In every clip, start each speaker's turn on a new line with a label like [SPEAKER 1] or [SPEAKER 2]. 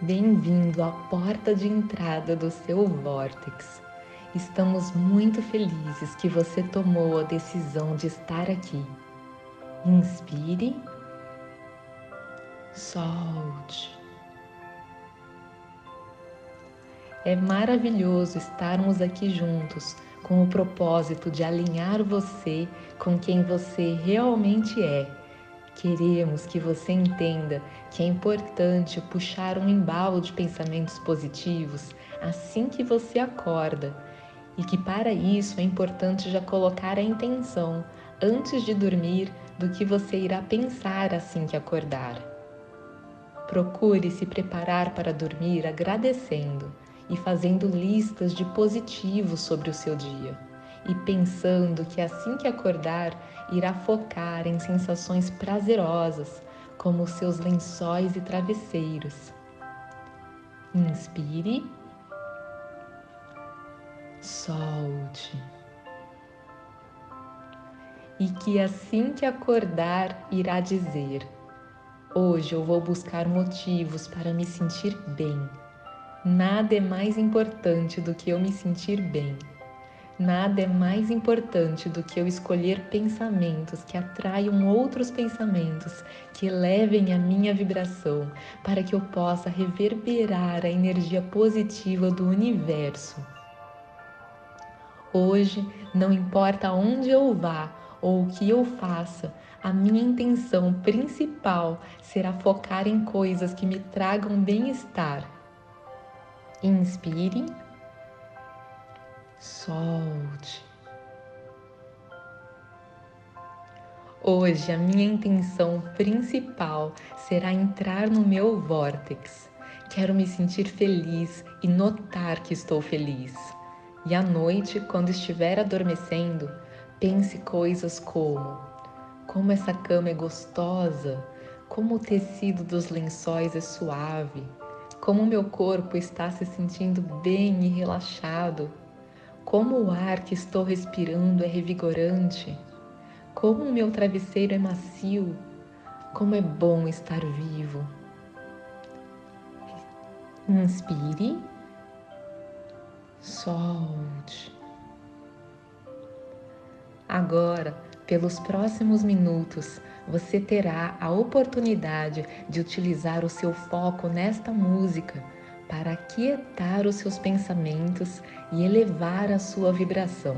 [SPEAKER 1] Bem-vindo à porta de entrada do seu Vortex. Estamos muito felizes que você tomou a decisão de estar aqui. Inspire, solte. É maravilhoso estarmos aqui juntos com o propósito de alinhar você com quem você realmente é. Queremos que você entenda que é importante puxar um embalo de pensamentos positivos assim que você acorda e que para isso é importante já colocar a intenção antes de dormir do que você irá pensar assim que acordar. Procure se preparar para dormir agradecendo e fazendo listas de positivos sobre o seu dia e pensando que assim que acordar irá focar em sensações prazerosas, como os seus lençóis e travesseiros. Inspire, solte. E que assim que acordar irá dizer: Hoje eu vou buscar motivos para me sentir bem Nada é mais importante do que eu me sentir bem. Nada é mais importante do que eu escolher pensamentos que atraiam outros pensamentos, que elevem a minha vibração, para que eu possa reverberar a energia positiva do universo. Hoje, não importa onde eu vá ou o que eu faça, a minha intenção principal será focar em coisas que me tragam bem-estar Inspire, solte. Hoje a minha intenção principal será entrar no meu vórtex. Quero me sentir feliz e notar que estou feliz. E à noite, quando estiver adormecendo, pense coisas como: como essa cama é gostosa, como o tecido dos lençóis é suave, como meu corpo está se sentindo bem e relaxado, como o ar que estou respirando é revigorante, como o meu travesseiro é macio, como é bom estar vivo. Inspire, solte. Agora, pelos próximos minutos, você terá a oportunidade de utilizar o seu foco nesta música para aquietar os seus pensamentos e elevar a sua vibração.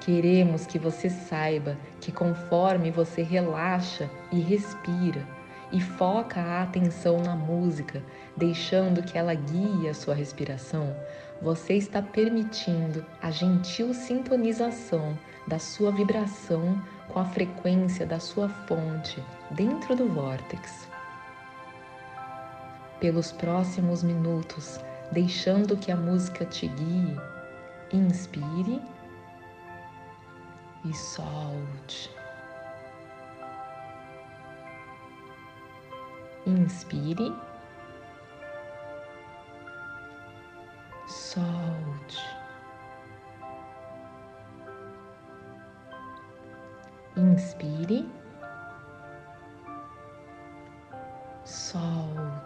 [SPEAKER 1] Queremos que você saiba que conforme você relaxa e respira e foca a atenção na música, deixando que ela guie a sua respiração, você está permitindo a gentil sintonização da sua vibração com a frequência da sua fonte dentro do vórtex. Pelos próximos minutos, deixando que a música te guie, inspire e solte. Inspire, solte. Inspire, solte.